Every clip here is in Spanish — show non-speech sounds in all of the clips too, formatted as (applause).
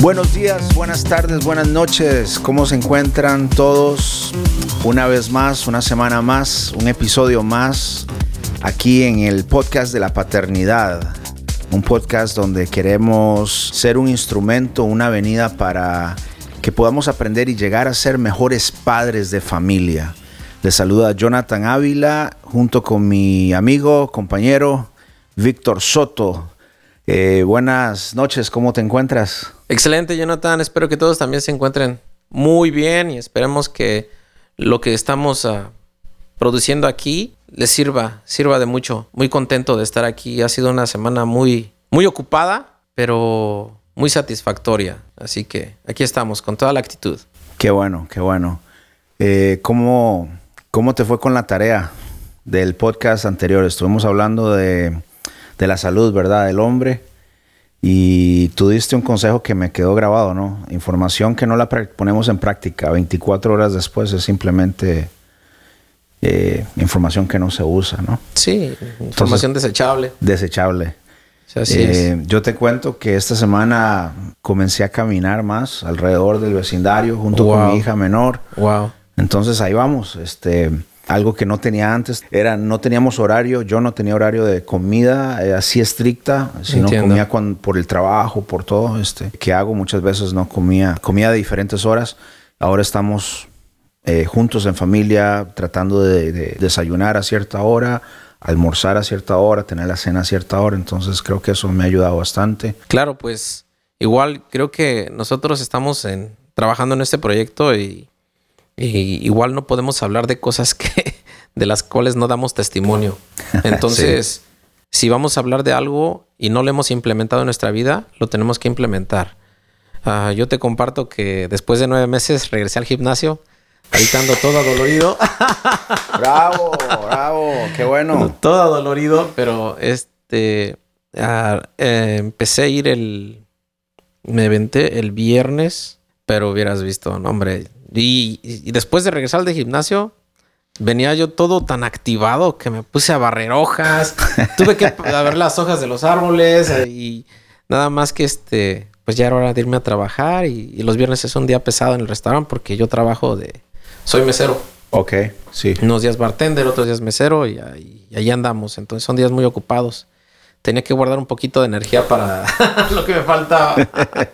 Buenos días, buenas tardes, buenas noches. ¿Cómo se encuentran todos? Una vez más, una semana más, un episodio más aquí en el podcast de la paternidad. Un podcast donde queremos ser un instrumento, una avenida para que podamos aprender y llegar a ser mejores padres de familia. Les saluda Jonathan Ávila junto con mi amigo, compañero Víctor Soto. Eh, buenas noches, ¿cómo te encuentras? Excelente, Jonathan. Espero que todos también se encuentren muy bien y esperemos que lo que estamos ah, produciendo aquí les sirva, sirva de mucho. Muy contento de estar aquí. Ha sido una semana muy, muy ocupada, pero muy satisfactoria. Así que aquí estamos con toda la actitud. Qué bueno, qué bueno. Eh, ¿cómo, ¿Cómo te fue con la tarea del podcast anterior? Estuvimos hablando de de la salud, ¿verdad? Del hombre. Y tú diste un consejo que me quedó grabado, ¿no? Información que no la ponemos en práctica 24 horas después es simplemente eh, información que no se usa, ¿no? Sí, información desechable. Desechable. Así eh, Yo te cuento que esta semana comencé a caminar más alrededor del vecindario junto con mi hija menor. Wow. Entonces ahí vamos. Este, algo que no tenía antes. Era, no teníamos horario, yo no tenía horario de comida eh, así estricta, sino comía por el trabajo, por todo, este, que hago muchas veces, no comía, comía de diferentes horas. Ahora estamos eh, juntos en familia, tratando de, desayunar a cierta hora, almorzar a cierta hora, tener la cena a cierta hora. Entonces creo que eso me ha ayudado bastante. Claro, pues igual creo que nosotros estamos en, trabajando en este proyecto y igual no podemos hablar de cosas que (laughs) de las cuales no damos testimonio. (laughs) Entonces, si vamos a hablar de algo y no lo hemos implementado en nuestra vida, lo tenemos que implementar. Ah, yo te comparto que después de nueve meses regresé al gimnasio, ahorita ando todo adolorido. (laughs) bravo, bravo, qué bueno. todo adolorido, pero este ah, eh, empecé a ir el me venté el viernes, pero hubieras visto, no, hombre, y, después de regresar del gimnasio, venía yo todo tan activado que me puse a barrer hojas. (laughs) Tuve que ver las hojas de los árboles y nada más que este, pues ya era hora de irme a trabajar y, los viernes es un día pesado en el restaurante porque yo trabajo de, soy mesero. Ok, sí. Unos días bartender, otros días mesero y, y ahí andamos. Entonces son días muy ocupados tenía que guardar un poquito de energía para (laughs) lo que me faltaba.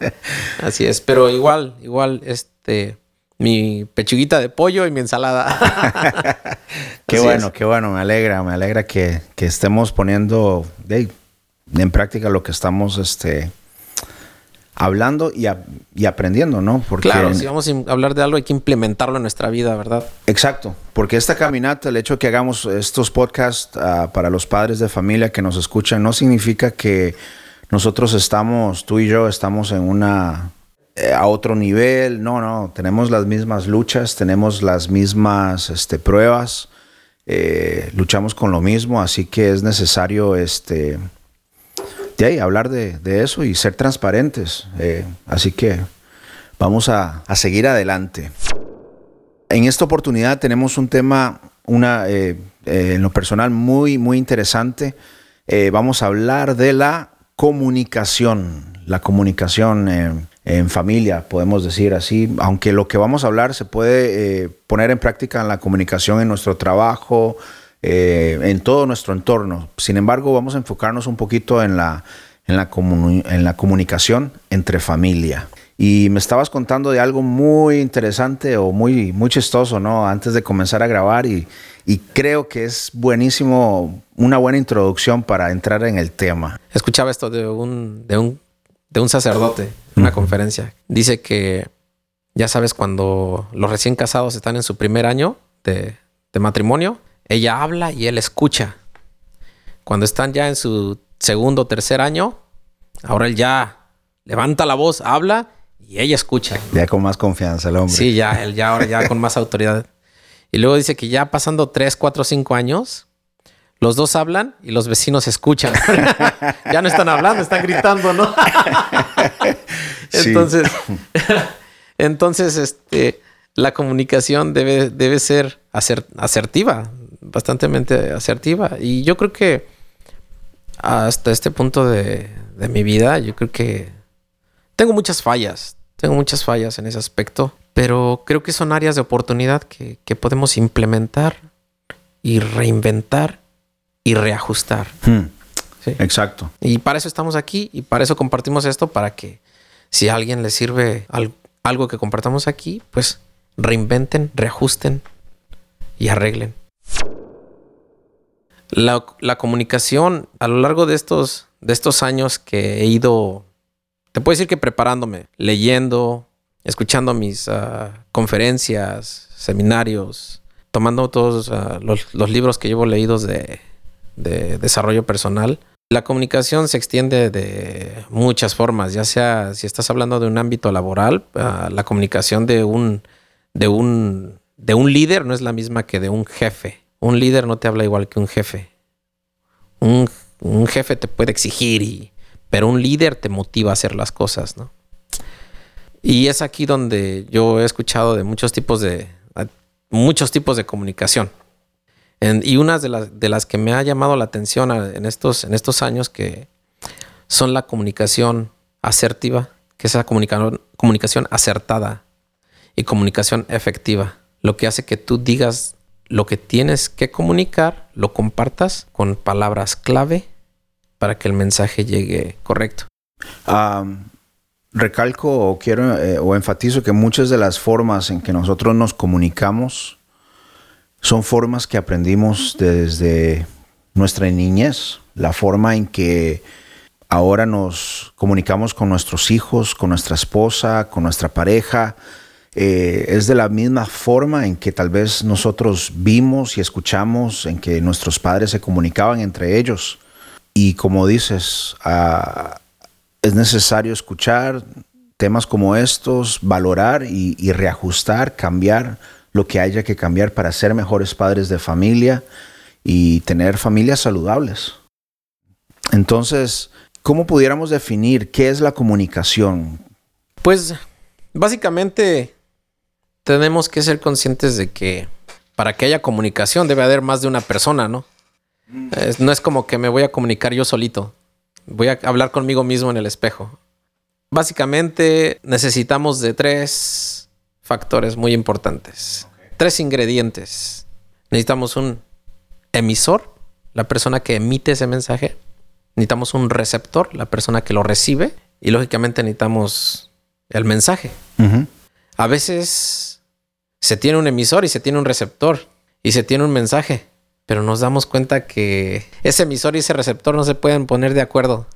(laughs) Así es, pero igual, igual, este, mi pechuguita de pollo y mi ensalada. (laughs) qué bueno, qué bueno, me alegra, me alegra que, estemos poniendo en práctica lo que estamos este, hablando y, aprendiendo, ¿no? Porque, claro, si vamos a hablar de algo hay que implementarlo en nuestra vida, ¿verdad? Exacto, porque esta caminata, el hecho de que hagamos estos podcasts ah, para los padres de familia que nos escuchan, no significa que nosotros estamos, tú y yo estamos en una a otro nivel. No, no, tenemos las mismas luchas, tenemos las mismas este, pruebas, eh, luchamos con lo mismo, así que es necesario este, de hablar de, eso y ser transparentes. Eh, así que vamos a, seguir adelante. En esta oportunidad tenemos un tema, una, en lo personal, muy, muy interesante. vamos a hablar de la comunicación. La comunicación en familia, podemos decir así, aunque lo que vamos a hablar se puede eh, poner en práctica en la comunicación, en nuestro trabajo, eh, en todo nuestro entorno. Sin embargo, vamos a enfocarnos un poquito en la, en la, en la comunicación entre familia. Y me estabas contando de algo muy interesante o muy, muy chistoso, ¿no? Antes de comenzar a grabar y, y creo que es buenísimo, una buena introducción para entrar en el tema. Escuchaba esto de un, de un de un sacerdote una conferencia. Dice que ya sabes, cuando los recién casados están en su primer año de, matrimonio, ella habla y él escucha. Cuando están ya en su segundo o tercer año, ahora él ya levanta la voz, habla y ella escucha. Ya con más confianza el hombre. Sí, ya, él ya ahora ya con más autoridad. Y luego dice que ya pasando tres, cuatro, cinco años, los dos hablan y los vecinos escuchan. (laughs) ya no están hablando, están gritando, ¿no? (laughs) entonces, (laughs) (laughs) entonces, este, la comunicación debe, debe ser asertiva, bastante asertiva. Y yo creo que hasta este punto de, de mi vida, yo creo que tengo muchas fallas. Tengo muchas fallas en ese aspecto. Pero creo que son áreas de oportunidad que, que podemos implementar y reinventar y reajustar. Hmm. ¿Sí? Exacto. Y para eso estamos aquí y para eso compartimos esto, para que si a alguien le sirve algo que compartamos aquí, pues reinventen, reajusten y arreglen. La, comunicación a lo largo de estos, de estos años que he ido, te puedo decir que preparándome, leyendo, escuchando mis uh, conferencias, seminarios, tomando todos uh, los, libros que llevo leídos de desarrollo personal, la comunicación se extiende de muchas formas, ya sea si estás hablando de un ámbito laboral, uh, la comunicación de un, de, un, de un líder no es la misma que de un jefe. Un líder no te habla igual que un jefe. Un, jefe te puede exigir, pero un líder te motiva a hacer las cosas, ¿no? Y es aquí donde yo he escuchado de muchos tipos de, muchos tipos de comunicación. En, y una de las, de las que me ha llamado la atención en estos, en estos años que son la comunicación asertiva, que es la comunicación acertada y comunicación efectiva. Lo que hace que tú digas lo que tienes que comunicar, lo compartas con palabras clave para que el mensaje llegue correcto. Um, recalco o quiero eh, o enfatizo que muchas de las formas en que nosotros nos comunicamos son formas que aprendimos desde nuestra niñez, la forma en que ahora nos comunicamos con nuestros hijos, con nuestra esposa, con nuestra pareja, eh, es de la misma forma en que tal vez nosotros vimos y escuchamos en que nuestros padres se comunicaban entre ellos. Y como dices, ah, es necesario escuchar temas como estos, valorar y, reajustar, cambiar lo que haya que cambiar para ser mejores padres de familia y tener familias saludables. Entonces, ¿cómo pudiéramos definir qué es la comunicación? Pues básicamente tenemos que ser conscientes de que para que haya comunicación debe haber más de una persona, ¿no? no es como que me voy a comunicar yo solito. Voy a hablar conmigo mismo en el espejo. Básicamente necesitamos de tres factores muy importantes. Tres ingredientes. Necesitamos un emisor, la persona que emite ese mensaje. Necesitamos un receptor, la persona que lo recibe. Y lógicamente necesitamos el mensaje. A veces se tiene un emisor y se tiene un receptor y se tiene un mensaje pero nos damos cuenta que ese emisor y ese receptor no se pueden poner de acuerdo.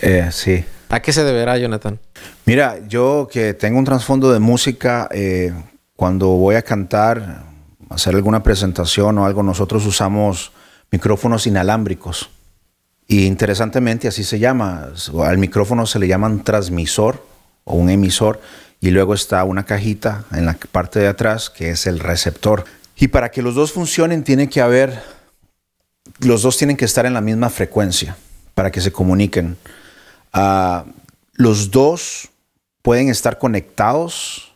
Eh, sí. ¿A qué se deberá, Jonathan? Mira, yo que tengo un trasfondo de música, eh, cuando voy a cantar, hacer alguna presentación o algo, nosotros usamos micrófonos inalámbricos. Y interesantemente así se llama. Al micrófono se le llama un transmisor o un emisor y luego está una cajita en la parte de atrás que es el receptor. Y para que los dos funcionen tiene que haber los dos tienen que estar en la misma frecuencia para que se comuniquen. Uh, los dos pueden estar conectados,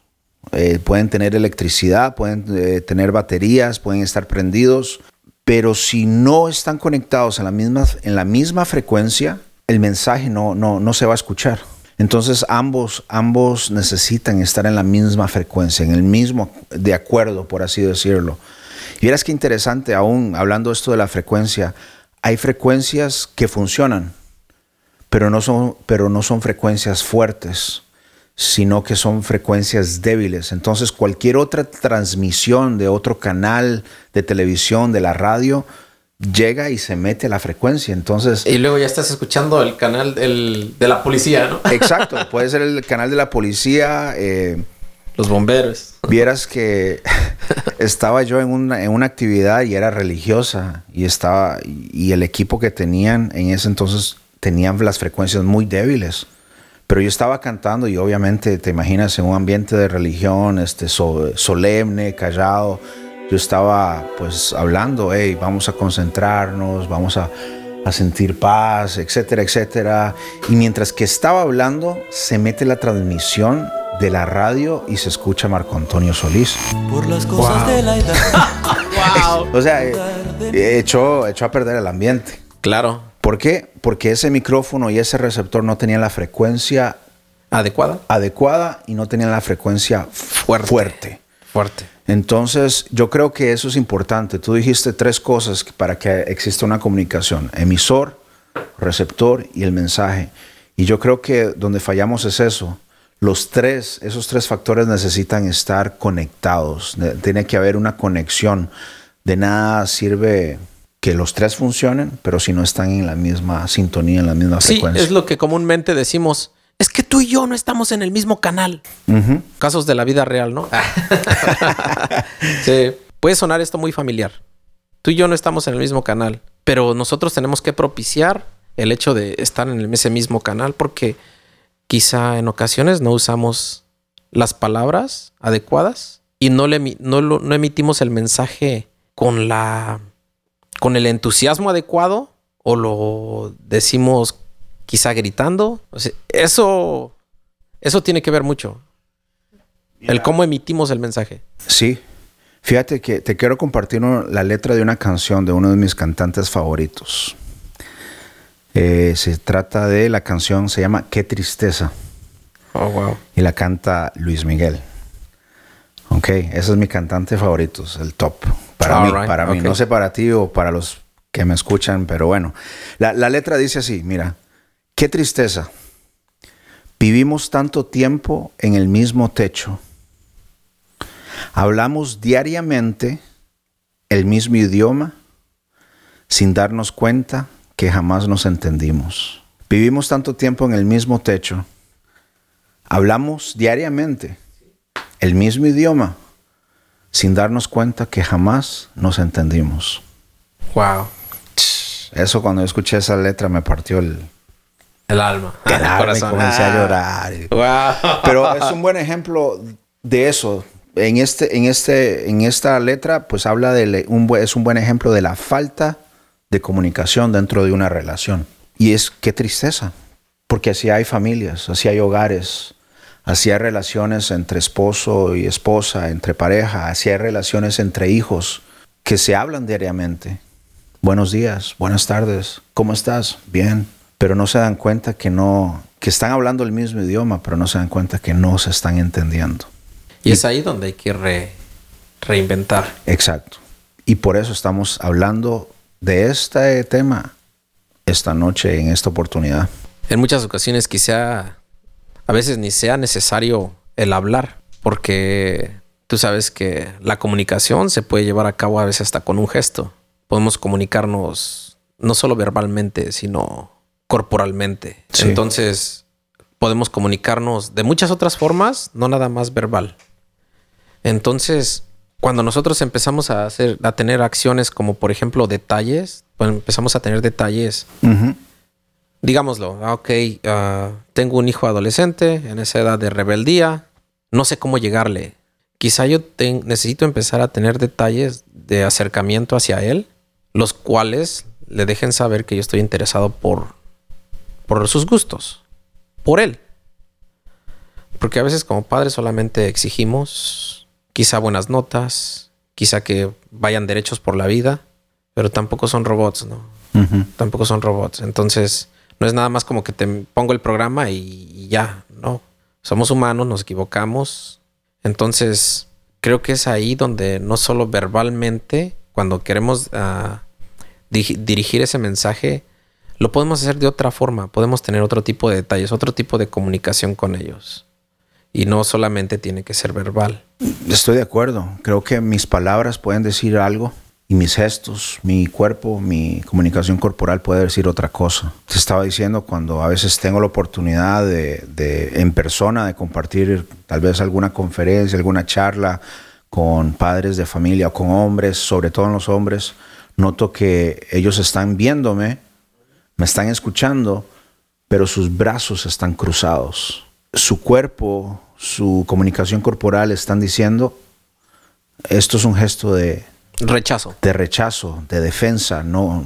eh, pueden tener electricidad, pueden eh, tener baterías, pueden estar prendidos, pero si no están conectados en la misma, en la misma frecuencia, el mensaje no, no, no se va a escuchar. Entonces ambos, ambos necesitan estar en la misma frecuencia, en el mismo, de acuerdo, por así decirlo. Y verás qué interesante, aún hablando esto de la frecuencia, hay frecuencias que funcionan, pero no son, pero no son frecuencias fuertes, sino que son frecuencias débiles. Entonces cualquier otra transmisión de otro canal de televisión, de la radio, llega y se mete a la frecuencia. Entonces. Y luego ya estás escuchando el canal del, de la policía, ¿no? (laughs) Exacto, puede ser el canal de la policía. Eh, los bomberos. Vieras que (laughs) estaba yo en una, en una actividad y era religiosa y estaba y el equipo que tenían en ese entonces tenían las frecuencias muy débiles. Pero yo estaba cantando y obviamente te imaginas en un ambiente de religión, este solemne, callado. Yo estaba pues hablando, hey, vamos a concentrarnos, vamos a, a sentir paz, etcétera, etcétera. Y mientras que estaba hablando, se mete la transmisión de la radio y se escucha Marco Antonio Solís. Por las cosas de la edad. (laughs) (laughs) O sea, eh, echó, echó a perder el ambiente. Claro. ¿Por qué? Porque ese micrófono y ese receptor no tenían la frecuencia adecuada, adecuada y no tenían la frecuencia fuerte. fuerte. Fuerte. Entonces, yo creo que eso es importante. Tú dijiste tres cosas para que exista una comunicación: emisor, receptor y el mensaje. Y yo creo que donde fallamos es eso. Los tres, esos tres factores necesitan estar conectados. Tiene que haber una conexión. De nada sirve que los tres funcionen, pero si no están en la misma sintonía, en la misma frecuencia. Sí, es lo que comúnmente decimos. Es que tú y yo no estamos en el mismo canal. Casos de la vida real, ¿no? (laughs) sí. Puede sonar esto muy familiar. Tú y yo no estamos en el mismo canal, pero nosotros tenemos que propiciar el hecho de estar en ese mismo canal porque quizá en ocasiones no usamos las palabras adecuadas y no, le, no, no emitimos el mensaje con la con el entusiasmo adecuado o lo decimos quizá gritando. eso, eso tiene que ver mucho. El cómo emitimos el mensaje. Sí. Fíjate que te quiero compartir la letra de una canción de uno de mis cantantes favoritos. Eh, se trata de la canción, se llama Qué tristeza. Oh, wow. Y la canta Luis Miguel. Ok, ese es mi cantante favorito, el top. Para mí, para mí. No sé para ti o para los que me escuchan, pero bueno. La, la letra dice así, mira, qué tristeza. Vivimos tanto tiempo en el mismo techo. Hablamos diariamente el mismo idioma sin darnos cuenta que jamás nos entendimos. Vivimos tanto tiempo en el mismo techo. Hablamos diariamente el mismo idioma sin darnos cuenta que jamás nos entendimos. Wow. Eso cuando escuché esa letra me partió el, el alma. (laughs) El alma comencé a llorar. Wow. Pero es un buen ejemplo de eso. En, este, en, este, en esta letra, pues habla de un, es un buen ejemplo de la falta de comunicación dentro de una relación. Y es qué tristeza, porque así hay familias, así hay hogares, hay relaciones entre esposo y esposa, entre pareja, hay relaciones entre hijos que se hablan diariamente. Buenos días, buenas tardes, ¿cómo estás? Bien, pero no se dan cuenta que no, que están hablando el mismo idioma, pero no se dan cuenta que no se están entendiendo. Y, es ahí donde hay que reinventar. Exacto. Y por eso estamos hablando de este tema esta noche, en esta oportunidad. En muchas ocasiones quizá a veces ni sea necesario el hablar, porque tú sabes que la comunicación se puede llevar a cabo a veces hasta con un gesto. Podemos comunicarnos no solo verbalmente, sino corporalmente. Entonces, podemos comunicarnos de muchas otras formas, no nada más verbal. Entonces, cuando nosotros empezamos a hacer, a tener acciones como por ejemplo detalles, pues empezamos a tener detalles. Digámoslo, ah, ok, ah, tengo un hijo adolescente en esa edad de rebeldía, no sé cómo llegarle. Quizá yo necesito empezar a tener detalles de acercamiento hacia él, los cuales le dejen saber que yo estoy interesado por, por sus gustos, por él. Porque a veces como padres solamente exigimos quizá buenas notas, quizá que vayan derechos por la vida, pero tampoco son robots, ¿no? Tampoco son robots. Entonces, no es nada más como que te pongo el programa y, ya, no. Somos humanos, nos equivocamos. Entonces, creo que es ahí donde no solo verbalmente, cuando queremos ah, dirigir ese mensaje, lo podemos hacer de otra forma. Podemos tener otro tipo de detalles, otro tipo de comunicación con ellos. Y no solamente tiene que ser verbal. Estoy de acuerdo. Creo que mis palabras pueden decir algo y mis gestos, mi cuerpo, mi comunicación corporal puede decir otra cosa. Te estaba diciendo cuando a veces tengo la oportunidad de, de, en persona de compartir tal vez alguna conferencia, alguna charla con padres de familia o con hombres, sobre todo en los hombres, noto que ellos están viéndome, me están escuchando, pero sus brazos están cruzados su cuerpo, su comunicación corporal están diciendo, esto es un gesto de rechazo, de rechazo, de defensa, no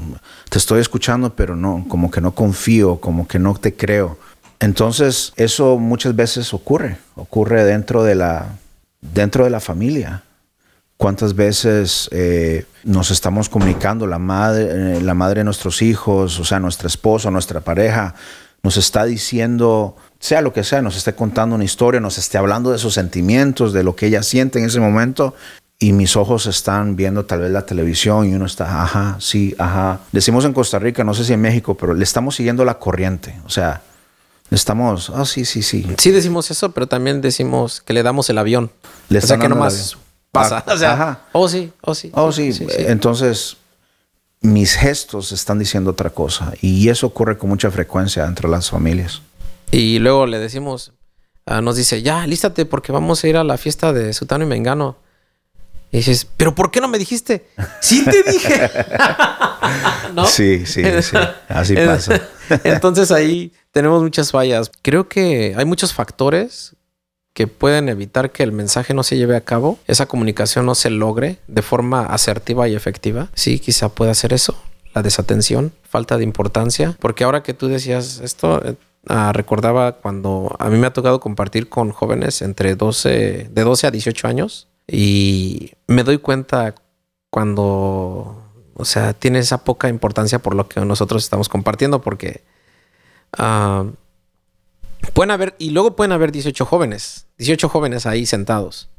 te estoy escuchando, pero no, como que no confío, como que no te creo. Entonces, eso muchas veces ocurre, ocurre dentro de la dentro de la familia. cuántas veces eh, nos estamos comunicando, la madre, eh, la madre de nuestros hijos, o sea, nuestra esposa, nuestra pareja, nos está diciendo, sea lo que sea, nos esté contando una historia, nos esté hablando de sus sentimientos, de lo que ella siente en ese momento, y mis ojos están viendo tal vez la televisión y uno está, ajá, sí, ajá. Decimos en Costa Rica, no sé si en México, pero le estamos siguiendo la corriente, o sea, estamos, ah, sí, sí, sí. Sí decimos eso, pero también decimos que le damos el avión. Le o sea, que nomás pasa. Ah, o sea, ajá. oh sí, oh sí. Oh sí. Entonces, mis gestos están diciendo otra cosa y eso ocurre con mucha frecuencia entre las familias. Y luego le decimos, ah, nos dice, ya, lístate porque vamos a ir a la fiesta de Sutano y Mengano. Y dices, ¿pero por qué no me dijiste? Sí te dije. (laughs) ¿No? Sí, sí, sí. Así pasa. (laughs) Entonces ahí tenemos muchas fallas. Creo que hay muchos factores que pueden evitar que el mensaje no se lleve a cabo, esa comunicación no se logre de forma asertiva y efectiva. Sí, quizá pueda ser eso, la desatención, falta de importancia, porque ahora que tú decías esto, eh, ah, recordaba cuando a mí me ha tocado compartir con jóvenes entre 12, de 12 a 18 años y me doy cuenta cuando, o sea, tiene esa poca importancia por lo que nosotros estamos compartiendo, porque uh, pueden haber, y luego pueden haber 18 jóvenes, 18 jóvenes ahí sentados.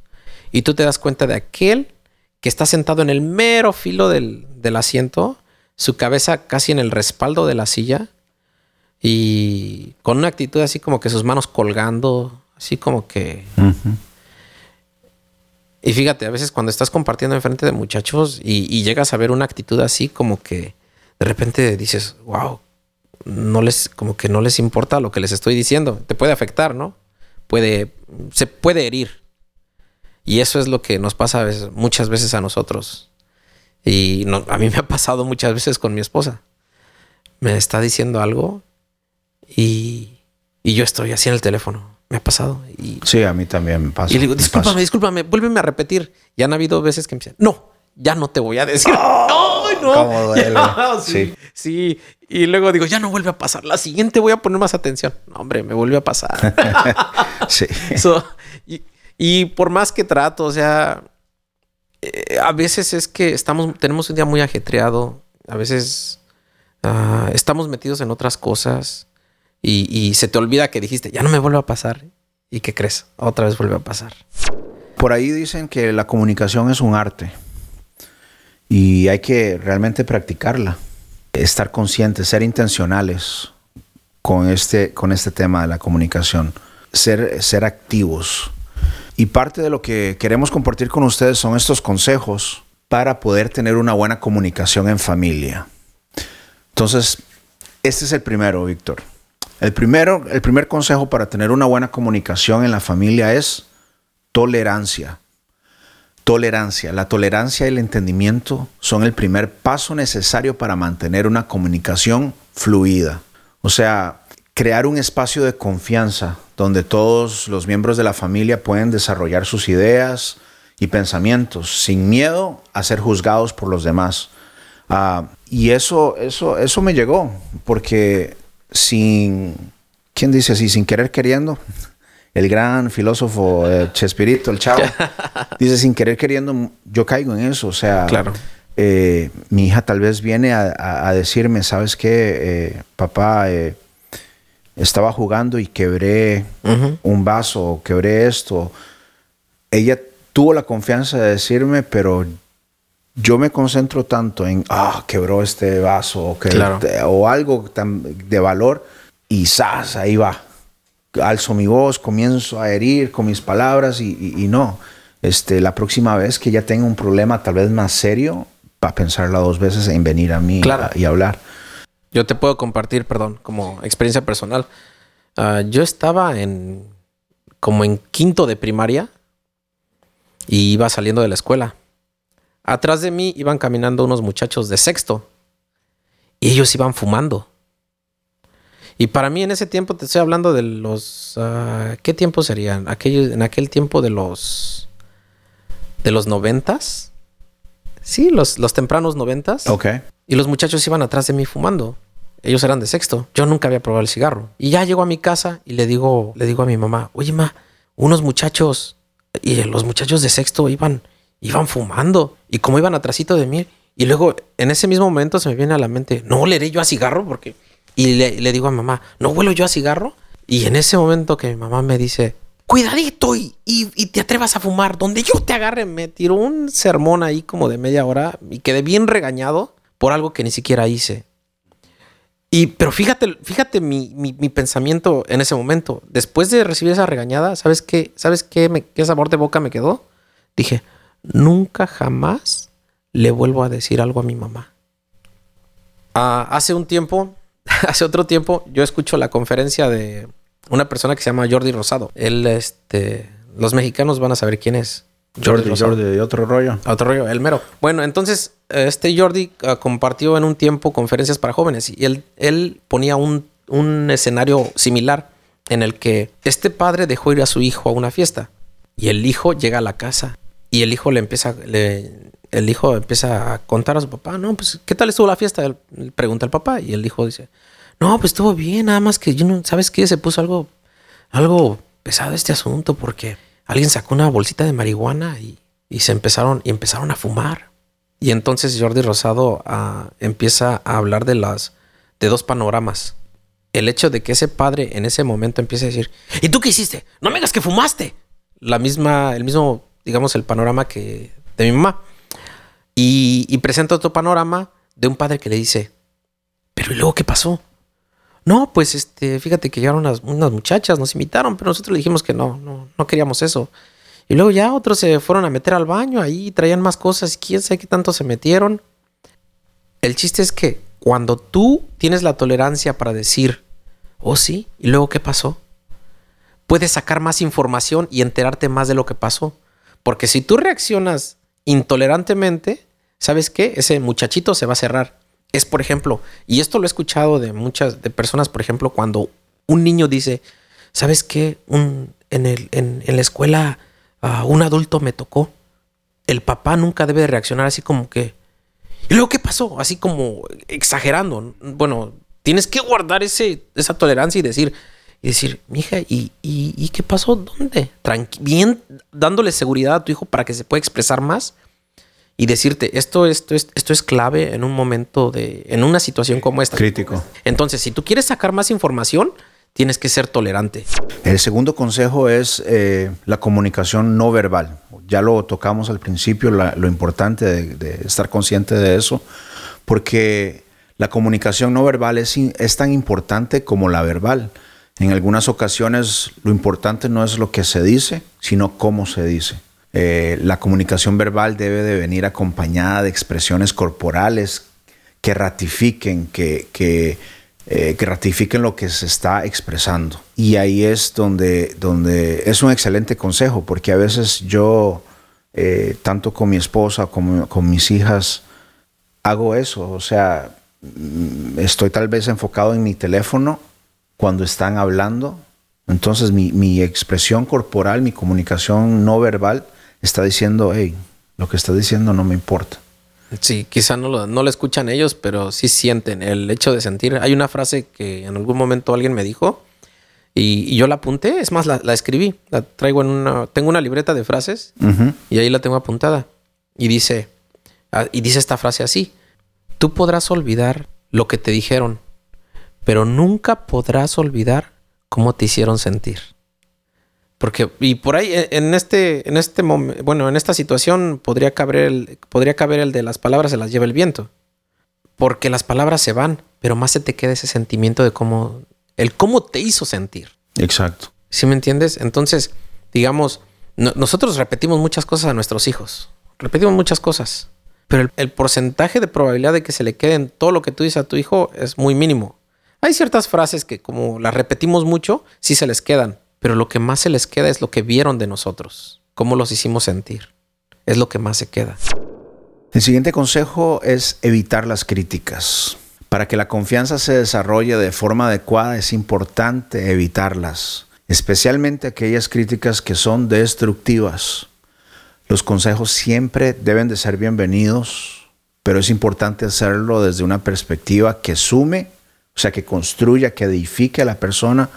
Y tú te das cuenta de aquel que está sentado en el mero filo del, del asiento, su cabeza casi en el respaldo de la silla y con una actitud así como que sus manos colgando, así como que... Y fíjate, a veces cuando estás compartiendo enfrente de muchachos y, llegas a ver una actitud así, como que de repente dices, wow, no les, como que no les importa lo que les estoy diciendo. Te puede afectar, ¿no? Puede, se puede herir. Y eso es lo que nos pasa muchas veces a nosotros. Y a mí me ha pasado muchas veces con mi esposa. Me está diciendo algo y, y yo estoy así en el teléfono me ha pasado. Y, sí, a mí también me pasa. Y le digo, discúlpame, discúlpame, vuélveme a repetir. Ya han habido veces que me dicen, no, ya no te voy a decir. ¡Oh! (laughs) no! (laughs) sí, sí, Y luego digo, ya no vuelve a pasar. La siguiente voy a poner más atención. No, hombre, me vuelve a pasar. (laughs) sí. y, por más que trato, o sea, eh, a veces es que estamos, tenemos un día muy ajetreado. A veces ah, estamos metidos en otras cosas y, se te olvida que dijiste, ya no me vuelve a pasar. ¿Y qué crees? Otra vez vuelve a pasar. Por ahí dicen que la comunicación es un arte y hay que realmente practicarla, estar conscientes, ser intencionales con este, con este tema de la comunicación, ser, ser activos. Y parte de lo que queremos compartir con ustedes son estos consejos para poder tener una buena comunicación en familia. Entonces, este es el primero, Víctor. El primero, el primer consejo para tener una buena comunicación en la familia es tolerancia. Tolerancia. La tolerancia y el entendimiento son el primer paso necesario para mantener una comunicación fluida. O sea, crear un espacio de confianza donde todos los miembros de la familia pueden desarrollar sus ideas y pensamientos sin miedo a ser juzgados por los demás. Ah, y eso, eso, eso me llegó, porque sin, ¿quién dice así? Sin querer queriendo. El gran filósofo eh, Chespirito, el chavo, (laughs) dice sin querer queriendo, yo caigo en eso. O sea, claro. Eh, mi hija tal vez viene a, decirme, ¿sabes qué? Eh, papá, estaba jugando y quebré un vaso, quebré esto. Ella tuvo la confianza de decirme, pero yo me concentro tanto en, ah, quebró este vaso o, que, o algo de valor y ¡zas! Ahí va. Alzo mi voz, comienzo a herir con mis palabras y, no. Este, la próxima vez que ya tenga un problema tal vez más serio, para pensarla dos veces en venir a mí y hablar. Yo te puedo compartir, perdón, como experiencia personal. Ah, yo estaba en como en quinto de primaria y iba saliendo de la escuela. Atrás de mí iban caminando unos muchachos de sexto y ellos iban fumando. Y para mí en ese tiempo, te estoy hablando de los... Ah, ¿Qué tiempo serían? en aquel tiempo de los... De los noventas. Sí, los, los tempranos noventas. Ok. Y los muchachos iban atrás de mí fumando. Ellos eran de sexto. Yo nunca había probado el cigarro. Y ya llego a mi casa y le digo, le digo a mi mamá, oye ma, unos muchachos y los muchachos de sexto iban iban fumando y como iban atrásito de mí. Y luego en ese mismo momento se me viene a la mente, no oleré yo a cigarro porque... Y le, digo a mamá, ¿no huelo yo a cigarro? Y en ese momento que mi mamá me dice, cuidadito y, y, te atrevas a fumar, donde yo te agarre, me tiró un sermón ahí como de media hora y quedé bien regañado por algo que ni siquiera hice. Y, pero fíjate, fíjate mi, mi, pensamiento en ese momento. Después de recibir esa regañada, ¿sabes qué? ¿Sabes qué, qué sabor de boca me quedó? Dije, nunca jamás le vuelvo a decir algo a mi mamá. Ah, hace un tiempo, (laughs) hace otro tiempo, yo escucho la conferencia de una persona que se llama Jordi Rosado. Él, este, los mexicanos van a saber quién es. Jordi, Jordi, de otro rollo. Otro rollo, el mero. Bueno, entonces, este Jordi ah, compartió en un tiempo conferencias para jóvenes y él, él ponía un, un escenario similar en el que este padre dejó ir a su hijo a una fiesta y el hijo llega a la casa y el hijo le empieza, el hijo empieza a contar a su papá, no, pues, ¿qué tal estuvo la fiesta? Pregunta al papá y el hijo dice, no, pues estuvo bien, nada más que yo no, ¿sabes qué? Se puso algo, algo pesado este asunto porque alguien sacó una bolsita de marihuana y, se empezaron, y empezaron a fumar. Y entonces Jordi Rosado ah, empieza a hablar de las, de dos panoramas. El hecho de que ese padre en ese momento empiece a decir, ¿y tú qué hiciste? No me digas que fumaste. La misma, el mismo, digamos, el panorama que de mi mamá. Y, y presenta otro panorama de un padre que le dice, pero ¿y luego qué pasó? No, pues este, fíjate que llegaron unas, muchachas, nos invitaron, pero nosotros le dijimos que no, no, no queríamos eso. Y luego ya otros se fueron a meter al baño, ahí traían más cosas, quién sabe qué tanto se metieron. El chiste es que cuando tú tienes la tolerancia para decir, oh sí, y luego qué pasó, puedes sacar más información y enterarte más de lo que pasó. Porque si tú reaccionas intolerantemente, ¿sabes qué? Ese muchachito se va a cerrar es, por ejemplo, y esto lo he escuchado de muchas de personas, por ejemplo, cuando un niño dice, ¿sabes qué? Un, en, la escuela un adulto me tocó. El papá nunca debe reaccionar así como que... ¿Y luego qué pasó? Así como exagerando. Bueno, tienes que guardar ese, esa tolerancia y decir, y decir, mija, ¿y, y, y qué pasó? ¿Dónde? bien, dándole seguridad a tu hijo para que se pueda expresar más y decirte, esto, esto, es, esto es clave en un momento de, en una situación como esta. Crítico. Entonces, si tú quieres sacar más información, tienes que ser tolerante. El segundo consejo es eh, la comunicación no verbal. Ya lo tocamos al principio, lo importante de, estar consciente de eso, porque la comunicación no verbal es, es tan importante como la verbal. En algunas ocasiones lo importante no es lo que se dice, sino cómo se dice. Eh, la comunicación verbal debe de venir acompañada de expresiones corporales que ratifiquen, que, que, eh, ratifiquen lo que se está expresando. Y ahí es donde, donde es un excelente consejo, porque a veces yo, eh, tanto con mi esposa como con mis hijas, hago eso. O sea, mm, estoy tal vez enfocado en mi teléfono cuando están hablando. Entonces mi, mi expresión corporal, mi comunicación no verbal, está diciendo, hey, lo que está diciendo no me importa. Sí, quizá no lo, no lo escuchan ellos, pero sí sienten el hecho de sentir. Hay una frase que en algún momento alguien me dijo y, yo la apunté, es más, la, escribí, la traigo en una, tengo una libreta de frases y ahí la tengo apuntada. Y dice, ah, y dice esta frase así, tú podrás olvidar lo que te dijeron, pero nunca podrás olvidar cómo te hicieron sentir. Porque, y por ahí, en este, en este momento, bueno, en esta situación podría caber el, podría caber el de las palabras se las lleva el viento. Porque las palabras se van, pero más se te queda ese sentimiento de cómo, el cómo te hizo sentir. Exacto. ¿Sí me entiendes? Entonces, digamos, nosotros repetimos muchas cosas a nuestros hijos. Repetimos muchas cosas. Pero el, el, porcentaje de probabilidad de que se le queden todo lo que tú dices a tu hijo es muy mínimo. Hay ciertas frases que como las repetimos mucho, sí se les quedan pero lo que más se les queda es lo que vieron de nosotros, cómo los hicimos sentir. Es lo que más se queda. El siguiente consejo es evitar las críticas. Para que la confianza se desarrolle de forma adecuada es importante evitarlas, especialmente aquellas críticas que son destructivas. Los consejos siempre deben de ser bienvenidos, pero es importante hacerlo desde una perspectiva que sume, o sea, que construya, que edifique a la persona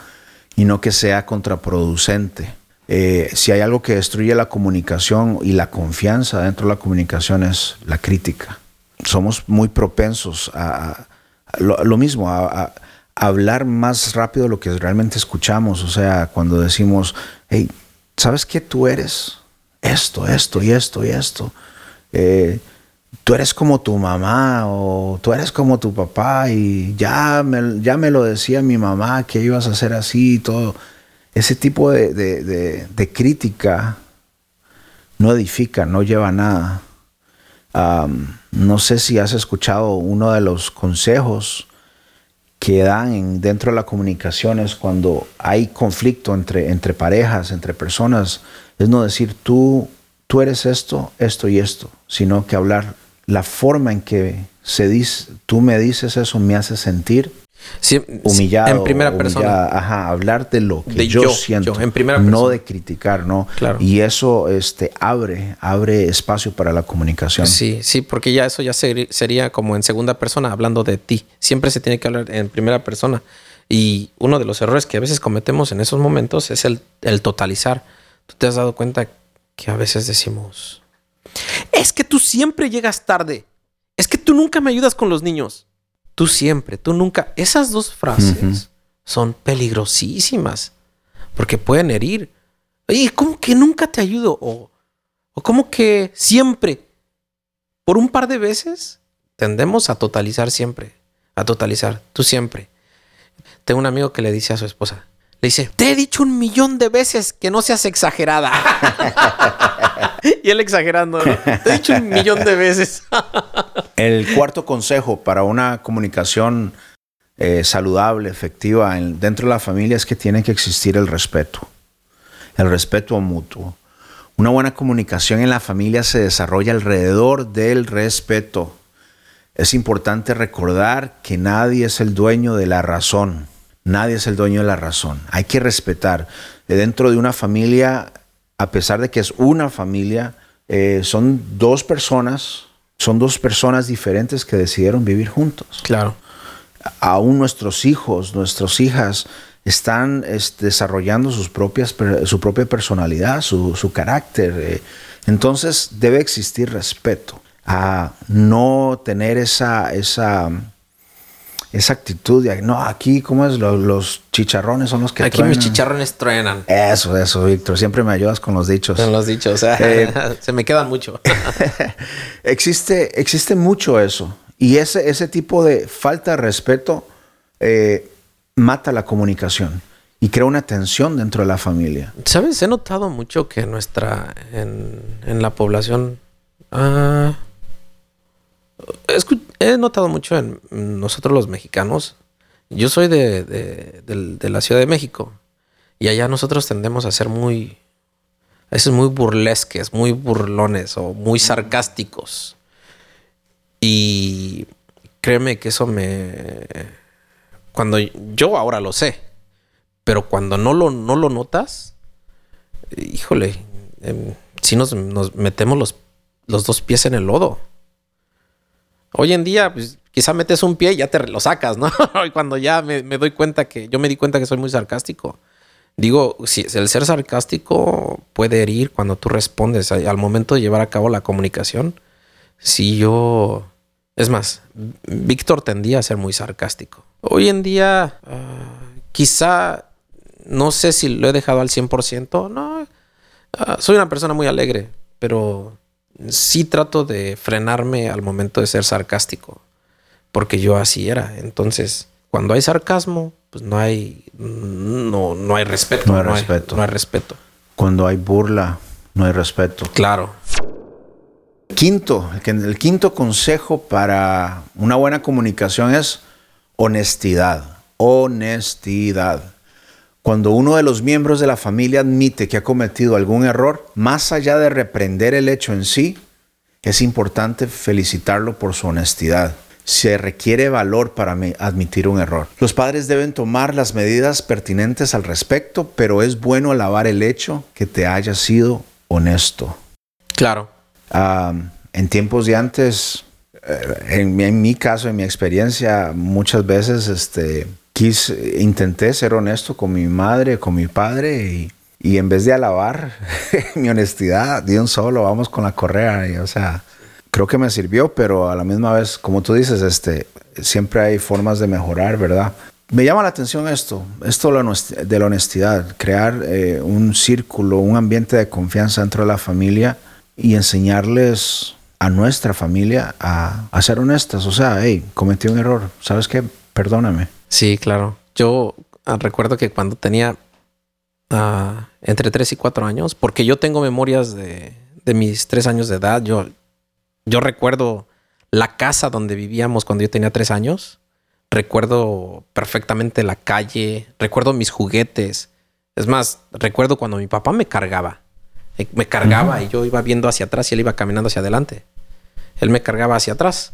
y no que sea contraproducente. eh, si hay algo que destruye la comunicación y la confianza dentro de la comunicación es la crítica. Somos muy propensos a, lo, mismo, a, hablar más rápido de lo que realmente escuchamos. O sea, cuando decimos, hey, ¿sabes qué tú eres? Esto, esto y esto y esto. Eh, tú eres como tu mamá o tú eres como tu papá y ya me, ya me lo decía mi mamá que ibas a hacer así y todo ese tipo de, crítica no edifica, no lleva a nada. no sé si has escuchado uno de los consejos que dan dentro de la comunicación es cuando hay conflicto entre, entre parejas, entre personas, es no decir tú, tú eres esto, esto y esto, sino que hablar la forma en que se dice, tú me dices eso me hace sentir humillado. En primera persona. Ajá, hablar de lo que yo, siento. en primera No de criticar, ¿no? Claro. Y eso este, abre, abre espacio para la comunicación. Sí, sí, porque ya eso ya sería como en segunda persona, hablando de ti. Siempre se tiene que hablar en primera persona. Y uno de los errores que a veces cometemos en esos momentos es el, el totalizar. Tú te has dado cuenta que a veces decimos, es que tú siempre llegas tarde. Es que tú nunca me ayudas con los niños tú siempre, tú nunca. Esas dos frases son peligrosísimas porque pueden herir. Oye, ¿cómo que nunca te ayudo? O, o ¿cómo que siempre? Por un par de veces tendemos a totalizar siempre. A totalizar, tú siempre. Tengo un amigo que le dice a su esposa, le dice, te he dicho un millón de veces que no seas exagerada. (laughs) (laughs) y él exagerando, Te he dicho un millón de veces. (laughs) El cuarto consejo para una comunicación eh, saludable, efectiva dentro de la familia es que tiene que existir el respeto. El respeto mutuo. Una buena comunicación en la familia se desarrolla alrededor del respeto. Es importante recordar que nadie es el dueño de la razón Nadie es el dueño de la razón. Hay que respetar. Dentro de una familia, a pesar de que es una familia, eh, son dos personas, son dos personas diferentes que decidieron vivir juntos. Claro. Aún nuestros hijos, nuestras hijas están desarrollando sus propias, su propia personalidad, su, carácter. Eh. Entonces debe existir respeto a no tener esa, esa esa actitud de, no, aquí, ¿cómo es? Los, chicharrones son los que Aquí mis chicharrones truenan. Eso, eso, Víctor. Siempre me ayudas con los dichos. Con los dichos, (laughs) eh, se me quedan mucho. (laughs) (laughs) existe, existe mucho eso. Y ese, ese tipo de falta de respeto eh, mata la comunicación y crea una tensión dentro de la familia. ¿Sabes? He notado mucho que nuestra, en, en la población, ah, he notado mucho en nosotros los mexicanos. Yo soy de, la Ciudad de México y allá nosotros tendemos a ser muy, a veces muy burlesques, muy burlones o muy sarcásticos. Y créeme que eso me... Cuando yo ahora lo sé, pero cuando no lo, no lo notas, híjole, em, si nos, metemos los, los dos pies en el lodo. Hoy en día, pues quizá metes un pie y ya te lo sacas, ¿no? (laughs) y cuando ya me, doy cuenta que yo me di cuenta que soy muy sarcástico. Digo, si el ser sarcástico puede herir cuando tú respondes al momento de llevar a cabo la comunicación. Si yo. Es más, Víctor tendía a ser muy sarcástico. Hoy en día, ah, quizá no sé si lo he dejado al 100%. No, ah, soy una persona muy alegre, pero sí trato de frenarme al momento de ser sarcástico, porque yo así era. Entonces, cuando hay sarcasmo, pues no hay, no, no hay respeto. No hay respeto. no hay respeto. Cuando hay burla, no hay respeto. Claro. Quinto, el quinto consejo para una buena comunicación es honestidad. Honestidad. Cuando uno de los miembros de la familia admite que ha cometido algún error, más allá de reprender el hecho en sí, es importante felicitarlo por su honestidad. Se requiere valor para admitir un error. Los padres deben tomar las medidas pertinentes al respecto, pero es bueno alabar el hecho que te haya sido honesto. Claro. en tiempos de antes, eh, en, en, mi caso, en mi experiencia, muchas veces este, quise, intenté ser honesto con mi madre, con mi padre y en vez de alabar (laughs) mi honestidad, di un solo, vamos con la correa. Y, o sea, creo que me sirvió, pero a la misma vez, como tú dices, este, siempre hay formas de mejorar, ¿verdad? Me llama la atención esto, esto de la honestidad, crear eh, un círculo, un ambiente de confianza dentro de la familia y enseñarles a nuestra familia a, a ser honestas. O sea, hey, cometí un error, ¿sabes qué? Perdóname. Sí, claro. Yo ah, recuerdo que cuando tenía ah, entre 3 y 4 años, porque yo tengo memorias de, de mis 3 años de edad, yo, yo recuerdo la casa donde vivíamos cuando yo tenía 3 años, recuerdo perfectamente la calle, recuerdo mis juguetes. Es más, recuerdo cuando mi papá me cargaba. Eh, me cargaba y yo iba viendo hacia atrás y él iba caminando hacia adelante. Él me cargaba hacia atrás.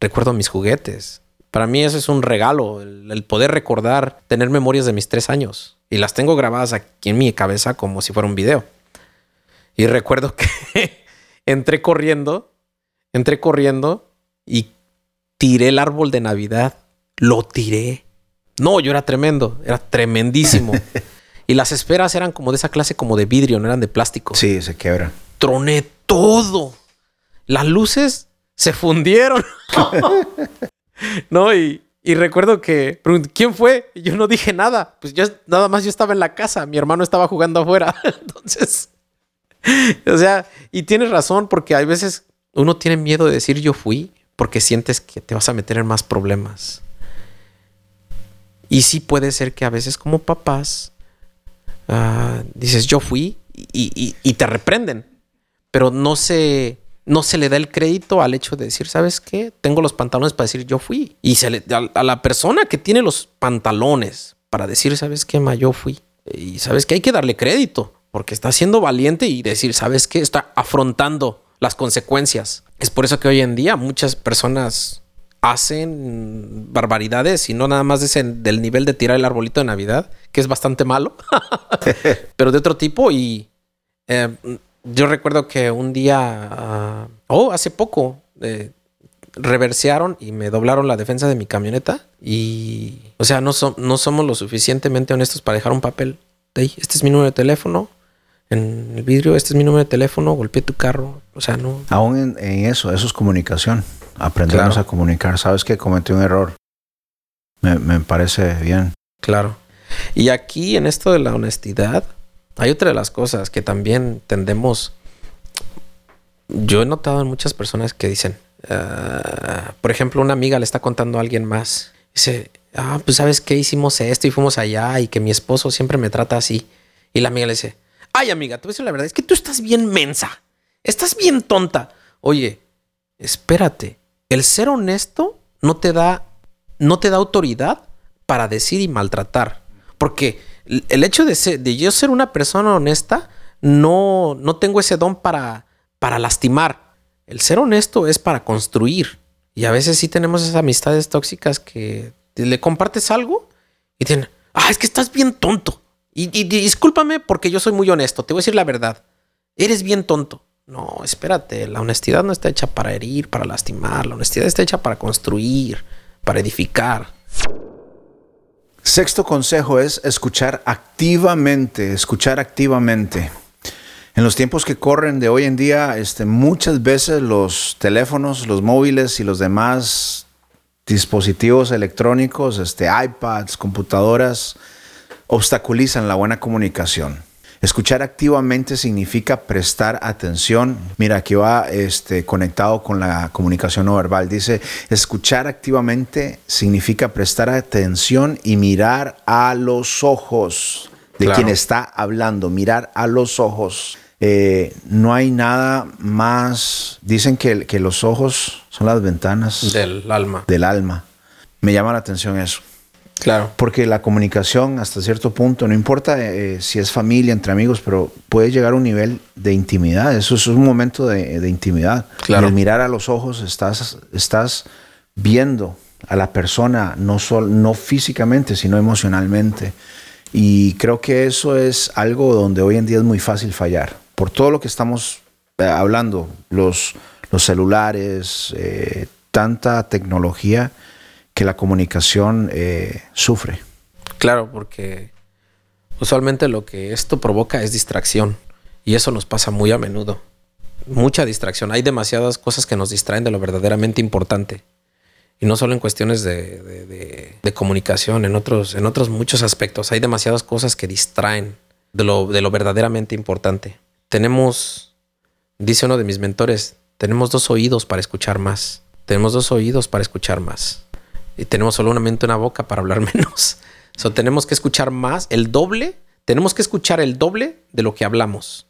Recuerdo mis juguetes. Para mí eso es un regalo, el, poder recordar, tener memorias de mis tres años. Y las tengo grabadas aquí en mi cabeza como si fuera un video. Y recuerdo (laughs) que entré corriendo, entré corriendo y tiré el árbol de Navidad. Lo tiré. No, yo era tremendo, era tremendísimo. (laughs) y las esferas eran como de esa clase, como de vidrio, no eran de plástico. Sí, se quebra. Troné todo. Las luces se fundieron. (laughs) (laughs) no, y, recuerdo que ¿quién fue? Y yo no dije nada. Pues yo nada más yo estaba en la casa, mi hermano estaba jugando afuera. (laughs) Entonces, o sea, y tienes razón porque hay veces uno tiene miedo de decir yo fui porque sientes que te vas a meter en más problemas. Y sí puede ser que a veces como papás ah, dices yo fui y, y, te reprenden, pero no se no se le da el crédito al hecho de decir, ¿sabes qué? Tengo los pantalones para decir yo fui. Y se le, a, la persona que tiene los pantalones para decir, ¿sabes qué? Ma, yo fui. Y sabes que hay que darle crédito porque está siendo valiente y decir, ¿sabes qué? Está afrontando las consecuencias. Es por eso que hoy en día muchas personas hacen barbaridades y no nada más del nivel de tirar el arbolito de Navidad, que es bastante malo, (laughs) pero de otro tipo y eh, yo recuerdo que un día, ah, oh, hace poco, eh, reversearon y me doblaron la defensa de mi camioneta. Y, o sea, no, no somos lo suficientemente honestos para dejar un papel. De ahí, este es mi número de teléfono. En el vidrio, este es mi número de teléfono, golpeé tu carro. O sea, no. Aún en, eso, eso es comunicación. Aprendernos a comunicar. Sabes que cometí un error. Me, me parece bien. Claro. Y aquí, en esto de la honestidad, hay otra de las cosas que también tendemos. Yo he notado en muchas personas que dicen, ah, por ejemplo, una amiga le está contando a alguien más. Dice, ah, pues sabes qué hicimos esto y fuimos allá y que mi esposo siempre me trata así. Y la amiga le dice, ay amiga, a decir la verdad, es que tú estás bien mensa, estás bien tonta. Oye, espérate, el ser honesto no te da, no te da autoridad para decir y maltratar. Porque el hecho de, ser, yo ser una persona honesta, no, no tengo ese don para, para lastimar. El ser honesto es para construir. Y a veces sí tenemos esas amistades tóxicas que le compartes algo y tienen, ah, es que estás bien tonto. Y, y, discúlpame porque yo soy muy honesto, te voy a decir la verdad. Eres bien tonto. No, espérate, la honestidad no está hecha para herir, para lastimar, la honestidad está hecha para construir, para edificar. Sexto consejo es escuchar activamente, escuchar activamente. En los tiempos que corren de hoy en día, este, muchas veces los teléfonos, los móviles y los demás dispositivos electrónicos, este, iPads, computadoras, obstaculizan la buena comunicación. Escuchar activamente significa prestar atención. Mira, aquí va este, conectado con la comunicación no verbal. Dice, escuchar activamente significa prestar atención y mirar a los ojos de quien está hablando, mirar a los ojos. Eh, no hay nada más, dicen que, que los ojos son las ventanas del alma. Del alma. Me llama la atención eso. Claro. Porque la comunicación hasta cierto punto, no importa eh, si es familia, entre amigos, pero puede llegar a un nivel de intimidad. Eso es un momento de, intimidad. Claro. Al mirar a los ojos estás, estás viendo a la persona, no, sol, no físicamente, sino emocionalmente. Y creo que eso es algo donde hoy en día es muy fácil fallar. Por todo lo que estamos eh, hablando, los, los celulares, eh, tanta tecnología que la comunicación eh, sufre. Claro, porque Usualmente lo que esto provoca es distracción. Y eso nos pasa muy a menudo. Mucha distracción. Hay demasiadas cosas que nos distraen de lo verdaderamente importante. Y no solo en cuestiones de, comunicación, en otros, en otros muchos aspectos. Hay demasiadas cosas que distraen de lo, de lo verdaderamente importante. Tenemos, dice uno de mis mentores, tenemos dos oídos para escuchar más. Tenemos dos oídos para escuchar más. Y tenemos solo una mente y una boca para hablar (laughs) menos. So, tenemos que escuchar más, el doble. Tenemos que escuchar el doble de lo que hablamos.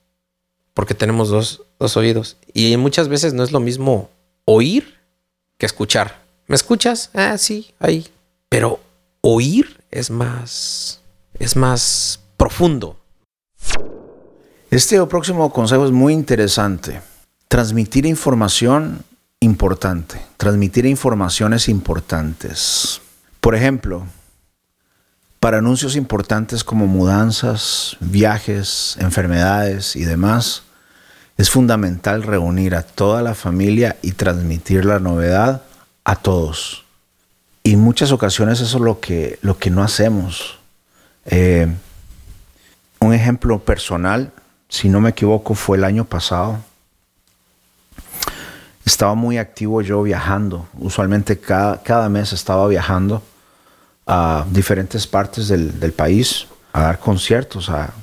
Porque tenemos dos, dos oídos. Y muchas veces no es lo mismo oír que escuchar. ¿Me escuchas? Ah, sí, ahí. Pero oír es más. es más profundo. Este próximo consejo es muy interesante. Transmitir información importante. Transmitir informaciones importantes. Por ejemplo, para anuncios importantes como mudanzas, viajes, enfermedades y demás, es fundamental reunir a toda la familia y transmitir la novedad a todos. Y muchas ocasiones eso es lo que, lo que no hacemos. Eh, un ejemplo personal, si no me equivoco, fue el año pasado. Estaba muy activo yo viajando. Usualmente cada, cada mes estaba viajando a diferentes partes del, país a dar conciertos, a,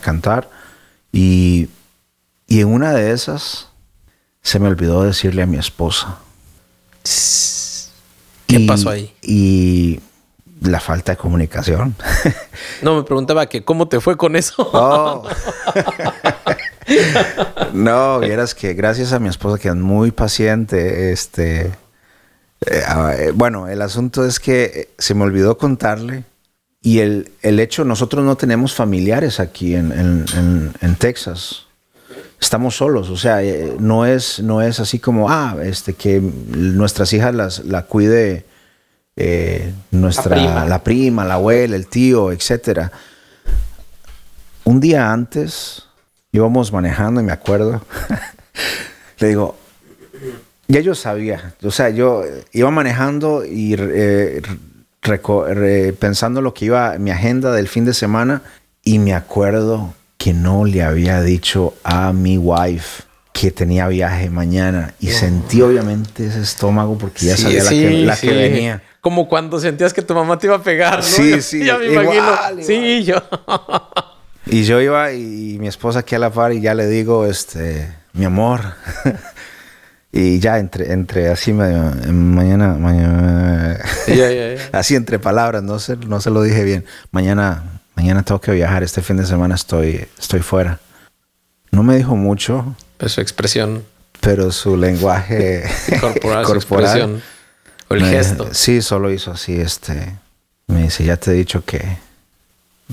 cantar. Y, en una de esas se me olvidó decirle a mi esposa. ¿Qué pasó ahí? Y la falta de comunicación. (laughs) No, me preguntaba que cómo te fue con eso. Oh. (laughs) no, vieras que gracias a mi esposa que es muy paciente, este, eh, ah, eh, bueno, el asunto es que eh, se me olvidó contarle y el, el hecho, nosotros no tenemos familiares aquí en, en, Texas. Estamos solos, o sea, no es, no es así como, ah, este, que nuestras hijas las, la cuide nuestra, la prima. la abuela, el tío, etc. Un día antes íbamos manejando y me acuerdo, (laughs) le digo, ya yo sabía, o sea, yo iba manejando y eh, pensando lo que iba, mi agenda del fin de semana, y me acuerdo que no le había dicho a mi wife que tenía viaje mañana y sentí obviamente ese estómago porque ya sabía la, que, venía. Como cuando sentías que tu mamá te iba a pegar, ¿no? Sí, sí. Ya me imagino. Sí, yo. (laughs) y yo iba y, mi esposa aquí a la par y ya le digo, este, mi amor, (laughs) y ya entre, entre así mañana, mañana (laughs) así entre palabras, no se, no se lo dije bien. Mañana, mañana tengo que viajar, este fin de semana estoy, estoy fuera. No me dijo mucho. Pero su expresión. Pero su lenguaje (laughs) corporal, su expresión. O el gesto. Sí, solo hizo así, este. Me dice, ya te he dicho que,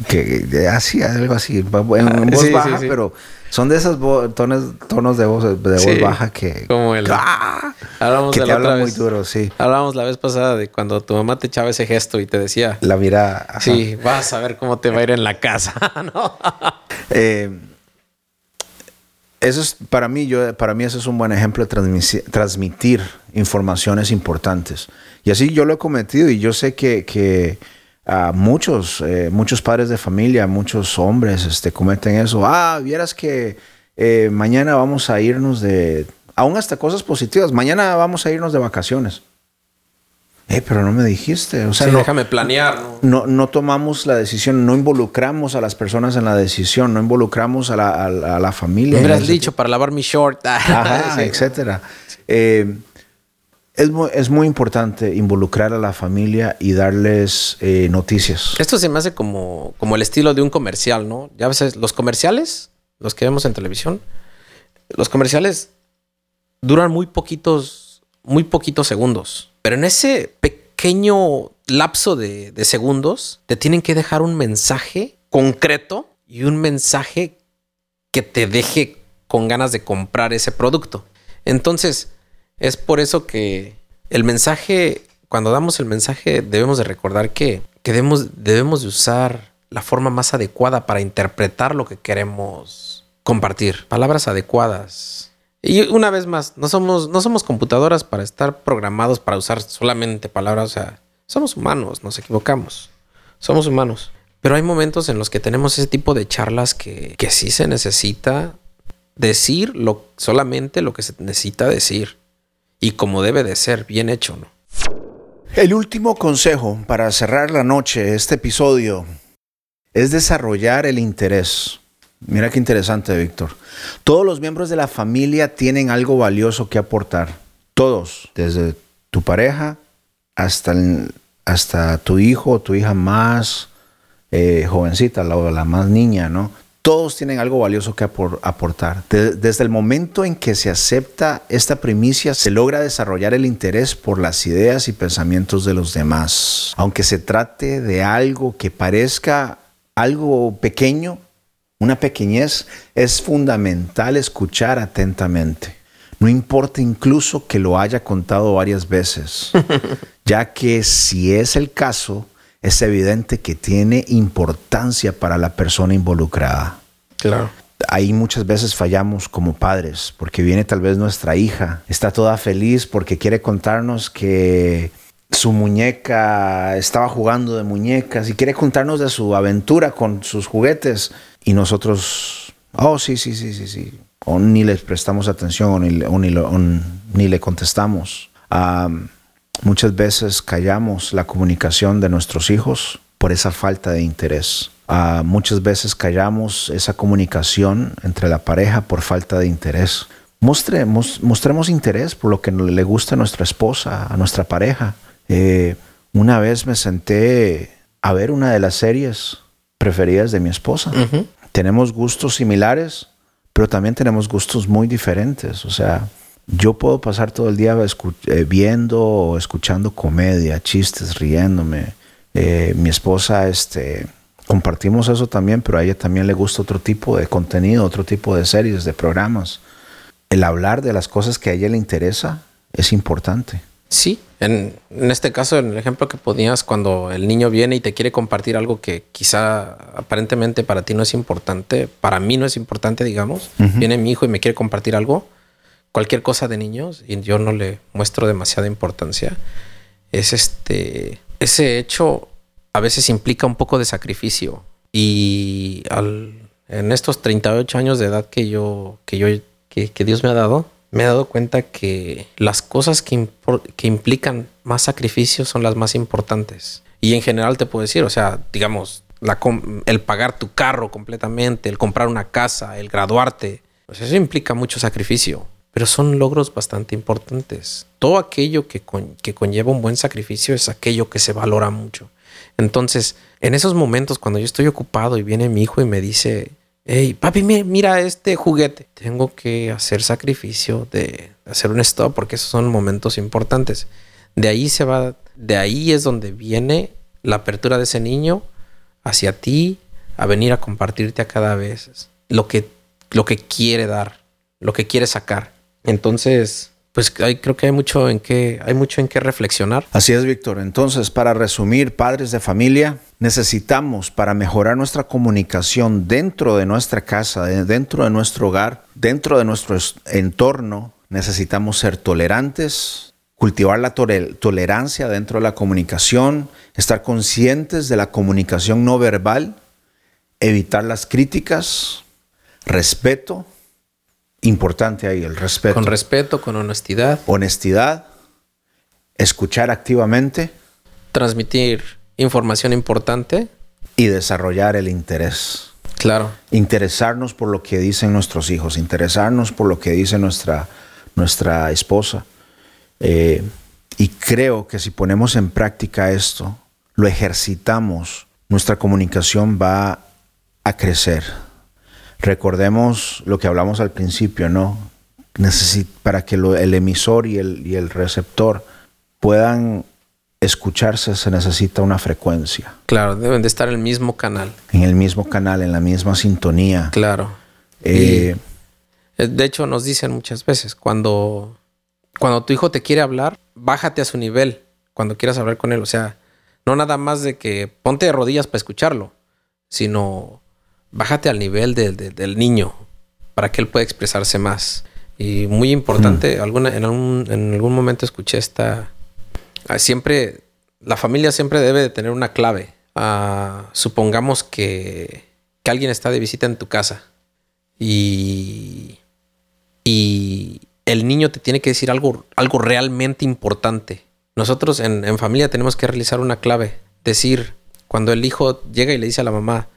que así, algo así, en, voz baja, pero son de esos tonos, tonos de voz, de voz baja que. Como el. ¡Ah! Hablamos que te habla muy duro, sí. Hablábamos la vez pasada de cuando tu mamá te echaba ese gesto y te decía. La mira. Sí, vas a ver cómo te va a ir en la casa, (laughs) ¿no? Eh, eso es para mí, yo, para mí eso es un buen ejemplo de transmitir, informaciones importantes. Y así yo lo he cometido y yo sé que, que a muchos, eh, muchos padres de familia, muchos hombres este, cometen eso. Ah, vieras que eh, mañana vamos a irnos de, aún hasta cosas positivas, mañana vamos a irnos de vacaciones. Eh, pero no me dijiste. O sea, no, déjame planear. ¿no? no, tomamos la decisión, no involucramos a las personas en la decisión, no involucramos a la, a, la familia. Me hubieras dicho para lavar mi short. (laughs) Ajá, etcétera. Eh, es muy, importante involucrar a la familia y darles eh, noticias. Esto se me hace como, como el estilo de un comercial, ¿no? Ya a veces los comerciales, los que vemos en televisión, los comerciales duran muy poquitos, muy poquitos segundos. Pero en ese pequeño lapso de, de segundos, te tienen que dejar un mensaje concreto y un mensaje que te deje con ganas de comprar ese producto. Entonces, es por eso que el mensaje, cuando damos el mensaje, debemos de recordar que, debemos, debemos de usar la forma más adecuada para interpretar lo que queremos compartir. Palabras adecuadas. Y una vez más, no somos, no somos computadoras para estar programados para usar solamente palabras. O sea, somos humanos, nos equivocamos. Somos humanos. Pero hay momentos en los que tenemos ese tipo de charlas que, que sí se necesita decir lo, solamente lo que se necesita decir y como debe de ser, bien hecho, ¿no? El último consejo para cerrar la noche, este episodio, es desarrollar el interés. Mira qué interesante, Víctor. Todos los miembros de la familia tienen algo valioso que aportar. Todos, desde tu pareja hasta, hasta tu hijo o tu hija más eh, jovencita, la, la más niña, ¿no? Todos tienen algo valioso que aportar. desde el momento en que se acepta esta primicia, se logra desarrollar el interés por las ideas y pensamientos de los demás. Aunque se trate de algo que parezca algo pequeño, una pequeñez, es fundamental escuchar atentamente. No importa incluso que lo haya contado varias veces, (laughs) ya que si es el caso, es evidente que tiene importancia para la persona involucrada. Claro. Ahí muchas veces fallamos como padres, porque viene tal vez nuestra hija, está toda feliz porque quiere contarnos que su muñeca estaba jugando de muñecas y quiere contarnos de su aventura con sus juguetes y nosotros, oh, sí, sí, sí, sí, sí, o ni les prestamos atención o ni, ni, le contestamos. Muchas veces callamos la comunicación de nuestros hijos por esa falta de interés. muchas veces callamos esa comunicación entre la pareja por falta de interés. Mostremos, mostremos interés por lo que le gusta a nuestra esposa, a nuestra pareja. Eh, una vez me senté a ver una de las series preferidas de mi esposa. Tenemos gustos similares, pero también tenemos gustos muy diferentes. O sea, yo puedo pasar todo el día eh, viendo o escuchando comedia, chistes, riéndome. Eh, mi esposa, este, compartimos eso también, pero a ella también le gusta otro tipo de contenido, otro tipo de series, de programas. El hablar de las cosas que a ella le interesa es importante. Sí, en, este caso, en el ejemplo que ponías, cuando el niño viene y te quiere compartir algo que quizá aparentemente para ti no es importante, para mí no es importante, digamos, viene mi hijo y me quiere compartir algo, cualquier cosa de niños, y yo no le muestro demasiada importancia, es este, ese hecho a veces implica un poco de sacrificio. Y en estos 38 años de edad que yo, que yo, que Dios me ha dado, me he dado cuenta que las cosas que, que implican más sacrificios son las más importantes. Y en general te puedo decir, o sea, digamos, el pagar tu carro completamente, el comprar una casa, el graduarte, pues eso implica mucho sacrificio, pero son logros bastante importantes. Todo aquello que, que conlleva un buen sacrificio es aquello que se valora mucho. Entonces, en esos momentos cuando yo estoy ocupado y viene mi hijo y me dice, hey, papi, mira este juguete. Tengo que hacer sacrificio de hacer un stop porque esos son momentos importantes. De ahí se va, de ahí es donde viene la apertura de ese niño hacia ti a venir a compartirte a cada vez lo que, lo que quiere dar, lo que quiere sacar. Entonces, pues creo que hay mucho en qué, hay mucho en qué reflexionar. Así es, Víctor. Entonces, para resumir, padres de familia, necesitamos para mejorar nuestra comunicación dentro de nuestra casa, dentro de nuestro hogar, dentro de nuestro entorno, necesitamos ser tolerantes, cultivar la tolerancia dentro de la comunicación, estar conscientes de la comunicación no verbal, evitar las críticas, respeto, importante ahí, el respeto. Con respeto, con honestidad. Honestidad, escuchar activamente. Transmitir información importante. Y desarrollar el interés. Claro. Interesarnos por lo que dicen nuestros hijos, interesarnos por lo que dice nuestra, nuestra esposa. Eh, y creo que si ponemos en práctica esto, lo ejercitamos, nuestra comunicación va a crecer Recordemos lo que hablamos al principio, ¿no? para que el emisor y el, y el receptor puedan escucharse se necesita una frecuencia. Claro, deben de estar en el mismo canal. En el mismo canal, en la misma sintonía. Claro. Eh, eh, de hecho, nos dicen muchas veces, cuando, cuando tu hijo te quiere hablar, bájate a su nivel cuando quieras hablar con él. O sea, no nada más de que ponte de rodillas para escucharlo, sino bájate al nivel del niño para que él pueda expresarse más. Y muy importante, en, algún, en algún momento escuché esta... Ah, siempre, la familia siempre debe de tener una clave, ah, supongamos que, que alguien está de visita en tu casa y, y el niño te tiene que decir algo, algo realmente importante. Nosotros en, en familia tenemos que realizar una clave. Decir, cuando el hijo llega y le dice a la mamá,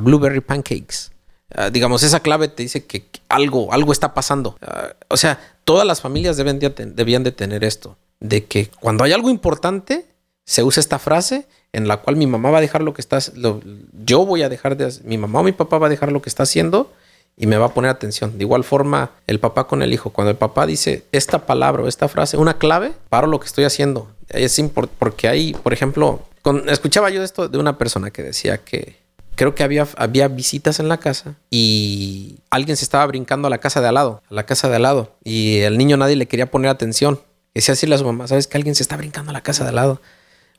blueberry pancakes, ah, digamos, esa clave te dice que algo, algo está pasando. Ah, o sea, todas las familias deben de, debían de tener esto, de que cuando hay algo importante, se usa esta frase en la cual mi mamá va a dejar lo que está, lo, yo voy a dejar de, mi mamá o mi papá va a dejar lo que está haciendo y me va a poner atención. De igual forma, el papá con el hijo, cuando el papá dice esta palabra o esta frase, una clave, paro lo que estoy haciendo. Es importante porque hay, por ejemplo, escuchaba yo esto de una persona que decía que creo que había, había visitas en la casa y alguien se estaba brincando a la casa de al lado, a la casa de al lado, y el niño nadie le quería poner atención. Decía así a su mamá, ¿sabes que alguien se está brincando a la casa de al lado?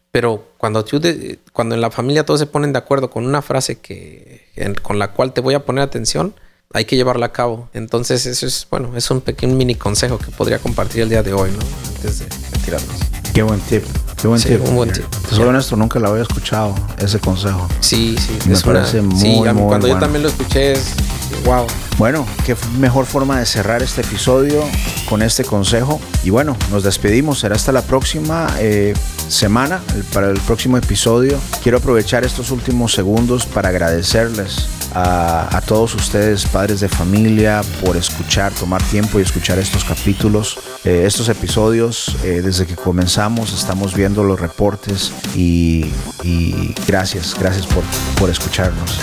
Pero cuando, tú cuando en la familia todos se ponen de acuerdo con una frase que, con la cual te voy a poner atención, hay que llevarla a cabo. Entonces, eso es, bueno, es un pequeño mini consejo que podría compartir el día de hoy, ¿no? Antes de retirarnos. Qué buen tip. Qué buen Sí, tip. un buen tip. Te soy honesto, nunca lo había escuchado, ese consejo. Sí, sí. Me es una- parece muy, sí, muy cuando yo bueno. también lo escuché es wow. Bueno, qué mejor forma de cerrar este episodio con este consejo. Y bueno, nos despedimos. Será hasta la próxima eh, semana, para el próximo episodio. Quiero aprovechar estos últimos segundos para agradecerles a, todos ustedes, padres de familia, por escuchar, tomar tiempo y escuchar estos capítulos, eh, estos episodios. Eh, desde que comenzamos estamos viendo los reportes y, gracias, gracias por, por escucharnos.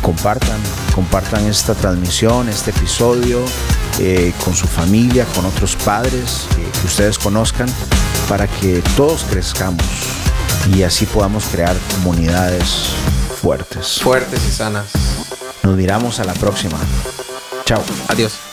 Compartan, compartan esta transmisión, este episodio eh, con su familia, con otros padres que- que ustedes conozcan, para que todos crezcamos y así podamos crear comunidades fuertes. Fuertes y sanas. Nos miramos a la próxima. Chao. Adiós.